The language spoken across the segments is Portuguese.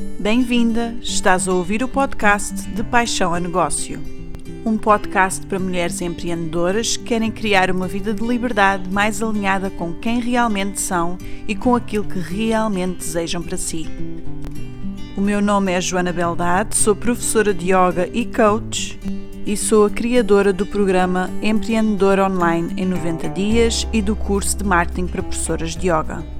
Bem-vinda! Estás a ouvir o podcast de Paixão a Negócio. Um podcast para mulheres empreendedoras que querem criar uma vida de liberdade mais alinhada com quem realmente são e com aquilo que realmente desejam para si. O meu nome é Joana Beldade, sou professora de yoga e coach e sou a criadora do programa Empreendedor Online em 90 Dias e do curso de Marketing para Professoras de Yoga.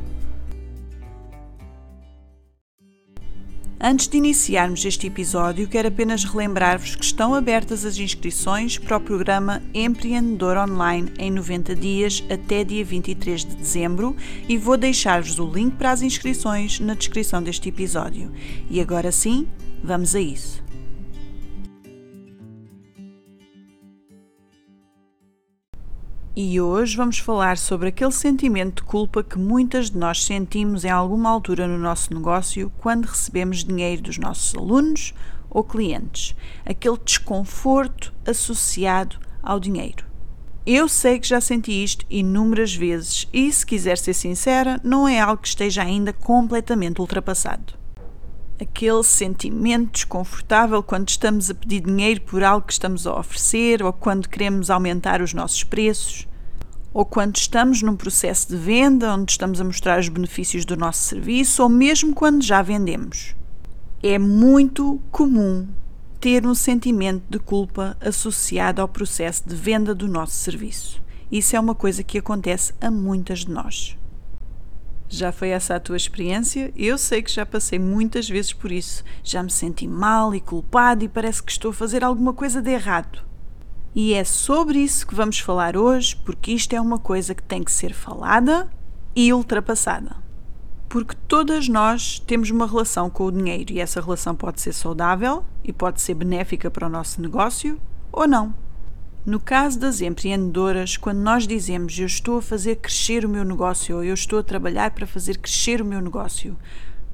Antes de iniciarmos este episódio, quero apenas relembrar-vos que estão abertas as inscrições para o programa Empreendedor Online em 90 dias até dia 23 de dezembro e vou deixar-vos o link para as inscrições na descrição deste episódio. E agora sim, vamos a isso. E hoje vamos falar sobre aquele sentimento de culpa que muitas de nós sentimos em alguma altura no nosso negócio quando recebemos dinheiro dos nossos alunos ou clientes. Aquele desconforto associado ao dinheiro. Eu sei que já senti isto inúmeras vezes e, se quiser ser sincera, não é algo que esteja ainda completamente ultrapassado. Aquele sentimento desconfortável quando estamos a pedir dinheiro por algo que estamos a oferecer ou quando queremos aumentar os nossos preços ou quando estamos num processo de venda onde estamos a mostrar os benefícios do nosso serviço, ou mesmo quando já vendemos. É muito comum ter um sentimento de culpa associado ao processo de venda do nosso serviço. Isso é uma coisa que acontece a muitas de nós. Já foi essa a tua experiência? Eu sei que já passei muitas vezes por isso. Já me senti mal e culpado e parece que estou a fazer alguma coisa de errado. E é sobre isso que vamos falar hoje, porque isto é uma coisa que tem que ser falada e ultrapassada. Porque todas nós temos uma relação com o dinheiro e essa relação pode ser saudável e pode ser benéfica para o nosso negócio ou não. No caso das empreendedoras, quando nós dizemos eu estou a fazer crescer o meu negócio ou eu estou a trabalhar para fazer crescer o meu negócio,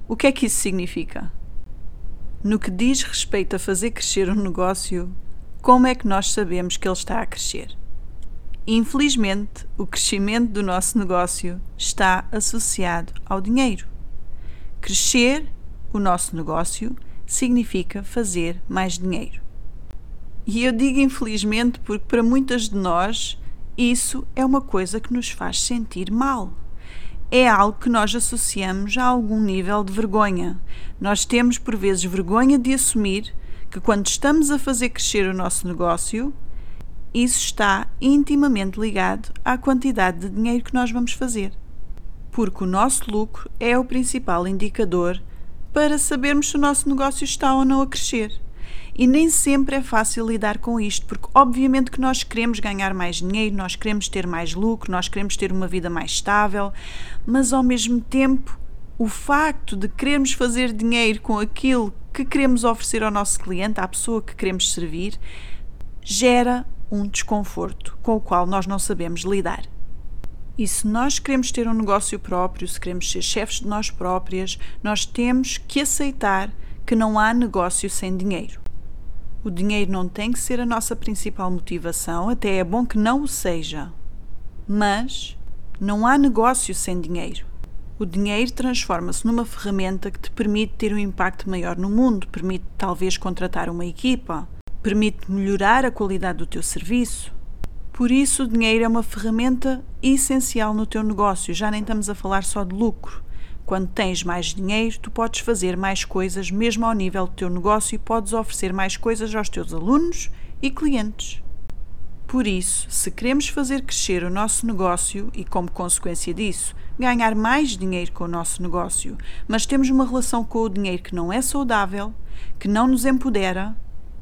o que é que isso significa? No que diz respeito a fazer crescer um negócio, como é que nós sabemos que ele está a crescer? Infelizmente, o crescimento do nosso negócio está associado ao dinheiro. Crescer o nosso negócio significa fazer mais dinheiro. E eu digo infelizmente porque para muitas de nós isso é uma coisa que nos faz sentir mal. É algo que nós associamos a algum nível de vergonha. Nós temos por vezes vergonha de assumir que quando estamos a fazer crescer o nosso negócio, isso está intimamente ligado à quantidade de dinheiro que nós vamos fazer. Porque o nosso lucro é o principal indicador para sabermos se o nosso negócio está ou não a crescer. E nem sempre é fácil lidar com isto, porque obviamente que nós queremos ganhar mais dinheiro, nós queremos ter mais lucro, nós queremos ter uma vida mais estável, mas ao mesmo tempo, o facto de querermos fazer dinheiro com aquilo que queremos oferecer ao nosso cliente, à pessoa que queremos servir, gera um desconforto com o qual nós não sabemos lidar. E se nós queremos ter um negócio próprio, se queremos ser chefes de nós próprias, nós temos que aceitar que não há negócio sem dinheiro. O dinheiro não tem que ser a nossa principal motivação, até é bom que não o seja. Mas não há negócio sem dinheiro. O dinheiro transforma-se numa ferramenta que te permite ter um impacto maior no mundo, permite talvez contratar uma equipa, permite melhorar a qualidade do teu serviço. Por isso, o dinheiro é uma ferramenta essencial no teu negócio, já nem estamos a falar só de lucro. Quando tens mais dinheiro, tu podes fazer mais coisas, mesmo ao nível do teu negócio, e podes oferecer mais coisas aos teus alunos e clientes. Por isso, se queremos fazer crescer o nosso negócio e, como consequência disso, ganhar mais dinheiro com o nosso negócio, mas temos uma relação com o dinheiro que não é saudável, que não nos empodera,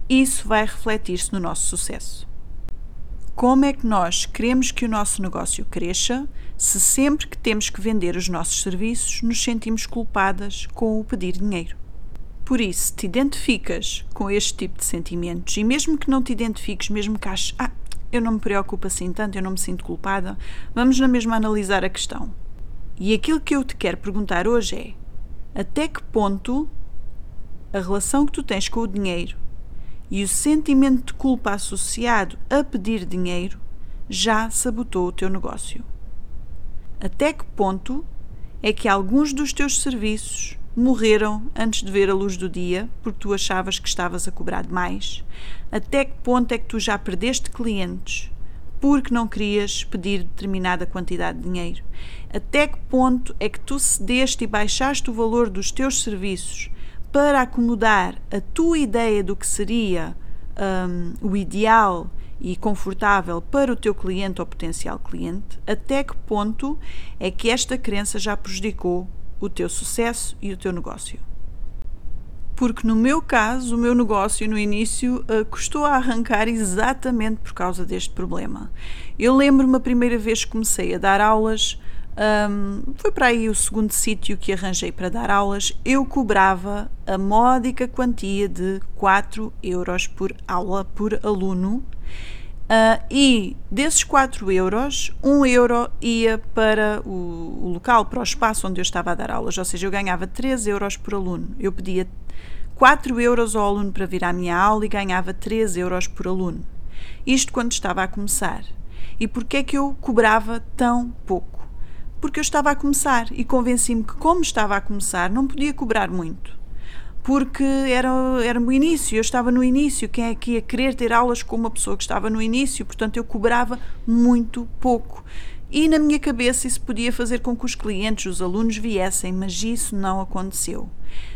isso vai refletir-se no nosso sucesso. Como é que nós queremos que o nosso negócio cresça se sempre que temos que vender os nossos serviços nos sentimos culpadas com o pedir dinheiro? Por isso, te identificas com este tipo de sentimentos e mesmo que não te identifiques, mesmo que aches, ah, eu não me preocupo assim tanto, eu não me sinto culpada, vamos na mesma analisar a questão. E aquilo que eu te quero perguntar hoje é: até que ponto a relação que tu tens com o dinheiro e o sentimento de culpa associado a pedir dinheiro já sabotou o teu negócio? Até que ponto é que alguns dos teus serviços morreram antes de ver a luz do dia porque tu achavas que estavas a cobrar demais? Até que ponto é que tu já perdeste clientes porque não querias pedir determinada quantidade de dinheiro? Até que ponto é que tu cedeste e baixaste o valor dos teus serviços para acomodar a tua ideia do que seria um, o ideal e confortável para o teu cliente ou potencial cliente? Até que ponto é que esta crença já prejudicou o teu sucesso e o teu negócio? porque no meu caso, o meu negócio no início uh, custou a arrancar exatamente por causa deste problema. Eu lembro-me a primeira vez que comecei a dar aulas, um, foi para aí o segundo sítio que arranjei para dar aulas, eu cobrava a módica quantia de 4 euros por aula por aluno. Uh, e desses 4 euros, 1 euro ia para o, o, local, para o espaço onde eu estava a dar aulas, ou seja, eu ganhava 3 euros por aluno. Eu pedia 4 euros ao aluno para vir à minha aula e ganhava 3 euros por aluno. Isto quando estava a começar. E porquê é que eu cobrava tão pouco? Porque eu estava a começar e convenci-me que, como estava a começar, não podia cobrar muito. Porque era, era o início, eu estava no início. Quem é que ia querer ter aulas com uma pessoa que estava no início? Portanto, eu cobrava muito pouco. E na minha cabeça isso podia fazer com que os clientes, os alunos viessem, mas isso não aconteceu.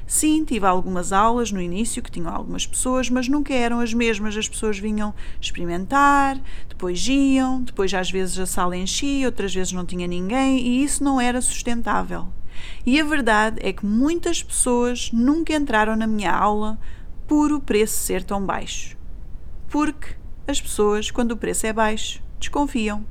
Sim, tive algumas aulas no início que tinham algumas pessoas, mas nunca eram as mesmas. As pessoas vinham experimentar, depois iam, depois às vezes a sala enchia, outras vezes não tinha ninguém e isso não era sustentável. E a verdade é que muitas pessoas nunca entraram na minha aula por o preço ser tão baixo. Porque as pessoas, quando o preço é baixo, desconfiam.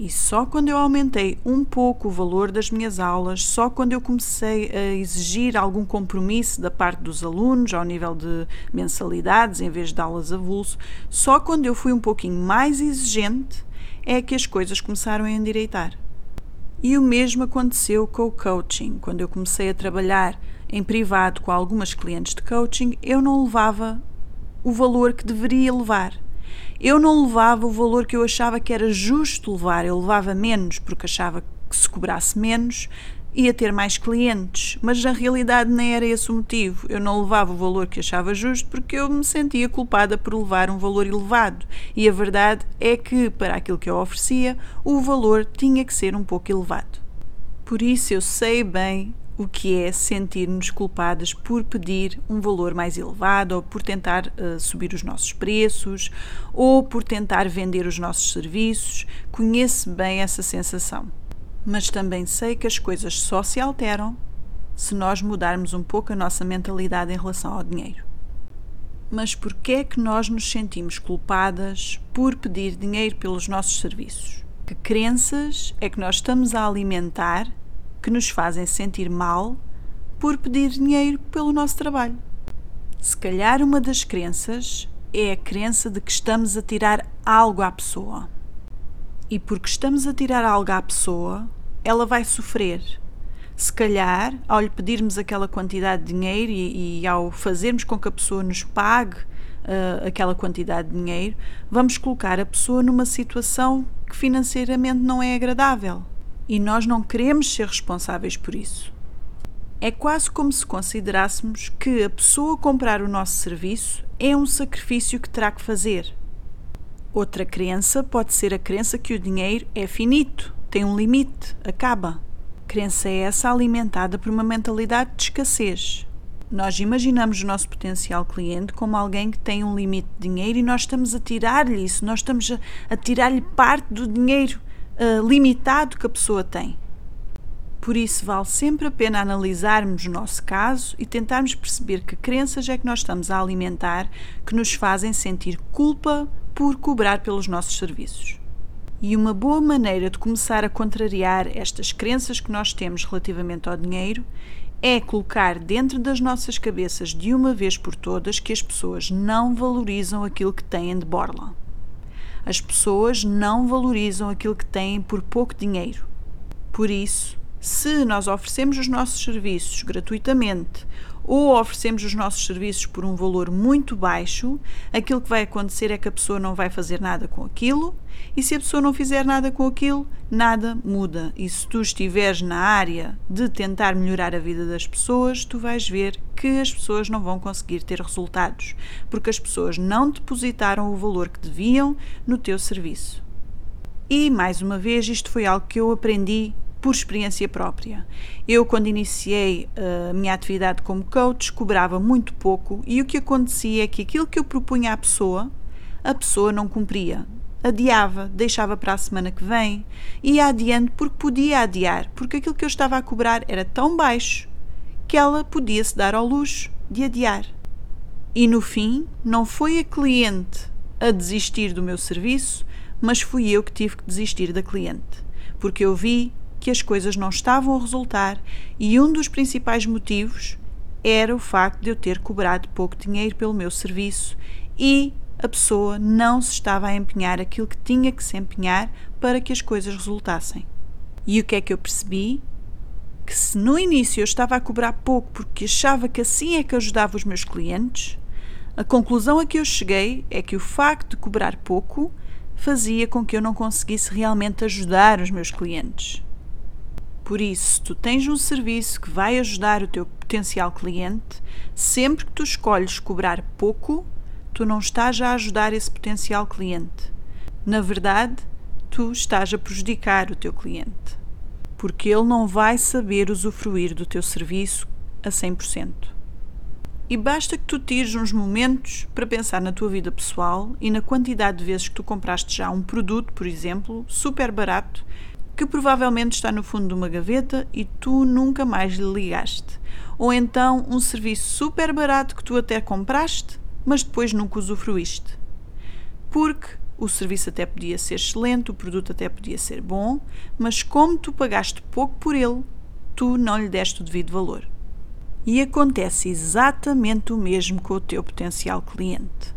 E só quando eu aumentei um pouco o valor das minhas aulas, só quando eu comecei a exigir algum compromisso da parte dos alunos ao nível de mensalidades em vez de aulas avulso, só quando eu fui um pouquinho mais exigente é que as coisas começaram a endireitar. E o mesmo aconteceu com o coaching. Quando eu comecei a trabalhar em privado com algumas clientes de coaching, eu não levava o valor que deveria levar eu não levava o valor que eu achava que era justo levar, eu levava menos porque achava que se cobrasse menos ia ter mais clientes, mas na realidade nem era esse o motivo. Eu não levava o valor que achava justo porque eu me sentia culpada por levar um valor elevado. E a verdade é que, para aquilo que eu oferecia, o valor tinha que ser um pouco elevado. Por isso eu sei bem o que é sentir-nos culpadas por pedir um valor mais elevado ou por tentar uh, subir os nossos preços ou por tentar vender os nossos serviços. Conheço bem essa sensação. Mas também sei que as coisas só se alteram se nós mudarmos um pouco a nossa mentalidade em relação ao dinheiro. Mas por que é que nós nos sentimos culpadas por pedir dinheiro pelos nossos serviços? Que crenças é que nós estamos a alimentar que nos fazem sentir mal por pedir dinheiro pelo nosso trabalho. Se calhar uma das crenças é a crença de que estamos a tirar algo à pessoa. E porque estamos a tirar algo à pessoa, ela vai sofrer. Se calhar, ao lhe pedirmos aquela quantidade de dinheiro e, e ao fazermos com que a pessoa nos pague uh, aquela quantidade de dinheiro, vamos colocar a pessoa numa situação que financeiramente não é agradável e nós não queremos ser responsáveis por isso. É quase como se considerássemos que a pessoa comprar o nosso serviço é um sacrifício que terá que fazer. Outra crença pode ser a crença que o dinheiro é finito, tem um limite, acaba. Crença é essa alimentada por uma mentalidade de escassez. Nós imaginamos o nosso potencial cliente como alguém que tem um limite de dinheiro e nós estamos a tirar-lhe isso, nós estamos a, a tirar-lhe parte do dinheiro uh, limitado que a pessoa tem. Por isso, vale sempre a pena analisarmos o nosso caso e tentarmos perceber que crenças é que nós estamos a alimentar que nos fazem sentir culpa por cobrar pelos nossos serviços. E uma boa maneira de começar a contrariar estas crenças que nós temos relativamente ao dinheiro é colocar dentro das nossas cabeças de uma vez por todas que as pessoas não valorizam aquilo que têm de borla. As pessoas não valorizam aquilo que têm por pouco dinheiro. Por isso, Se nós oferecemos os nossos serviços gratuitamente ou oferecemos os nossos serviços por um valor muito baixo, aquilo que vai acontecer é que a pessoa não vai fazer nada com aquilo, e se a pessoa não fizer nada com aquilo, nada muda. E se tu estiveres na área de tentar melhorar a vida das pessoas, tu vais ver que as pessoas não vão conseguir ter resultados, porque as pessoas não depositaram o valor que deviam no teu serviço. E mais uma vez, isto foi algo que eu aprendi por experiência própria. Eu, quando iniciei eh, a minha atividade como coach, cobrava muito pouco e o que acontecia é que aquilo que eu propunha à pessoa, a pessoa não cumpria. Adiava, deixava para a semana que vem, ia adiante porque podia adiar, porque aquilo que eu estava a cobrar era tão baixo que ela podia se dar ao luxo de adiar. E no fim, não foi a cliente a desistir do meu serviço, mas fui eu que tive que desistir da cliente, porque eu vi que as coisas não estavam a resultar e um dos principais motivos era o facto de eu ter cobrado pouco dinheiro pelo meu serviço e a pessoa não se estava a empenhar aquilo que tinha que se empenhar para que as coisas resultassem. E o que é que eu percebi? Que se no início eu estava a cobrar pouco porque achava que assim é que ajudava os meus clientes, a conclusão a que eu cheguei é que o facto de cobrar pouco fazia com que eu não conseguisse realmente ajudar os meus clientes. Por isso, se tu tens um serviço que vai ajudar o teu potencial cliente, sempre que tu escolhes cobrar pouco, tu não estás a ajudar esse potencial cliente. Na verdade, tu estás a prejudicar o teu cliente, porque ele não vai saber usufruir do teu serviço a 100%. E basta que tu tires uns momentos para pensar na tua vida pessoal e na quantidade de vezes que tu compraste já um produto, por exemplo, super barato que provavelmente está no fundo de uma gaveta e tu nunca mais lhe ligaste. Ou então um serviço super barato que tu até compraste, mas depois nunca usufruíste. Porque o serviço até podia ser excelente, o produto até podia ser bom, mas como tu pagaste pouco por ele, tu não lhe deste o devido valor. E acontece exatamente o mesmo com o teu potencial cliente.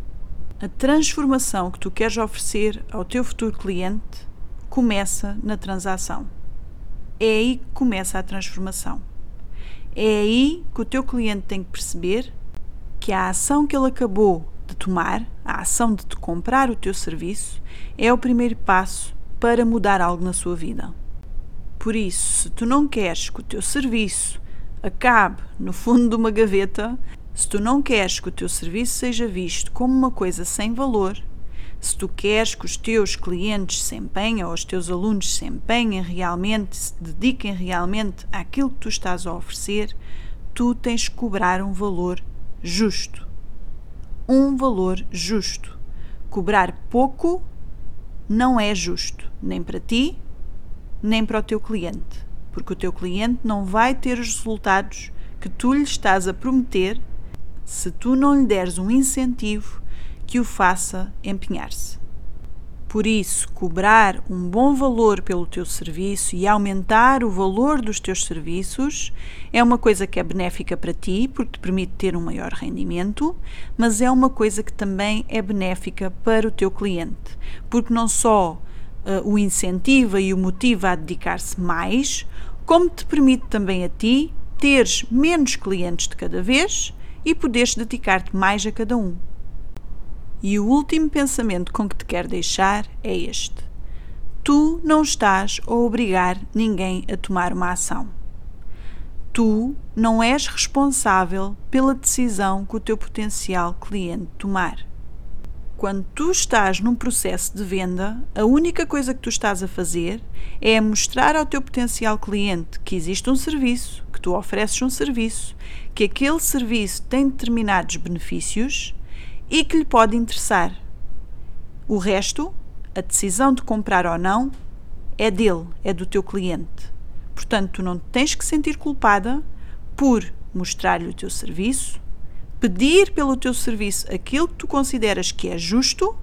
A transformação que tu queres oferecer ao teu futuro cliente começa na transação. É aí que começa a transformação. É aí que o teu cliente tem que perceber que a ação que ele acabou de tomar, a ação de te comprar o teu serviço, é o primeiro passo para mudar algo na sua vida. Por isso, se tu não queres que o teu serviço acabe no fundo de uma gaveta, se tu não queres que o teu serviço seja visto como uma coisa sem valor, se tu queres que os teus clientes se empenhem ou os teus alunos se empenhem realmente, se dediquem realmente àquilo que tu estás a oferecer, tu tens que cobrar um valor justo. Um valor justo. Cobrar pouco não é justo, nem para ti, nem para o teu cliente, porque o teu cliente não vai ter os resultados que tu lhe estás a prometer se tu não lhe deres um incentivo que o faça empenhar-se. Por isso, cobrar um bom valor pelo teu serviço e aumentar o valor dos teus serviços é uma coisa que é benéfica para ti, porque te permite ter um maior rendimento, mas é uma coisa que também é benéfica para o teu cliente, porque não só uh, o incentiva e o motiva a dedicar-se mais, como te permite também a ti teres menos clientes de cada vez e poderes dedicar-te mais a cada um. E o último pensamento com que te quero deixar é este: Tu não estás a obrigar ninguém a tomar uma ação. Tu não és responsável pela decisão que o teu potencial cliente tomar. Quando tu estás num processo de venda, a única coisa que tu estás a fazer é mostrar ao teu potencial cliente que existe um serviço, que tu ofereces um serviço, que aquele serviço tem determinados benefícios e que lhe pode interessar. O resto, a decisão de comprar ou não, é dele, é do teu cliente. Portanto, tu não tens que sentir culpada por mostrar-lhe o teu serviço, pedir pelo teu serviço aquilo que tu consideras que é justo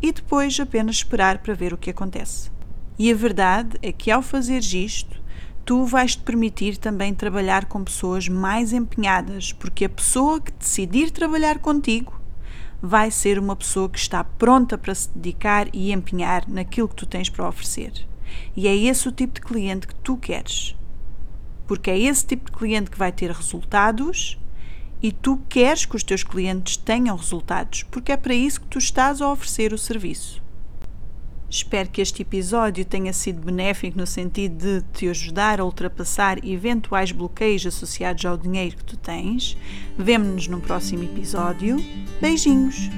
e depois apenas esperar para ver o que acontece. E a verdade é que ao fazeres isto, tu vais te permitir também trabalhar com pessoas mais empenhadas, porque a pessoa que decidir trabalhar contigo vai ser uma pessoa que está pronta para se dedicar e empenhar naquilo que tu tens para oferecer. E é esse o tipo de cliente que tu queres. porque é esse tipo de cliente que vai ter resultados e tu queres que os teus clientes tenham resultados, porque é para isso que tu estás a oferecer o serviço. Espero que este episódio tenha sido benéfico no sentido de te ajudar a ultrapassar eventuais bloqueios associados ao dinheiro que tu tens. Vemo-nos no próximo episódio. Beijinhos!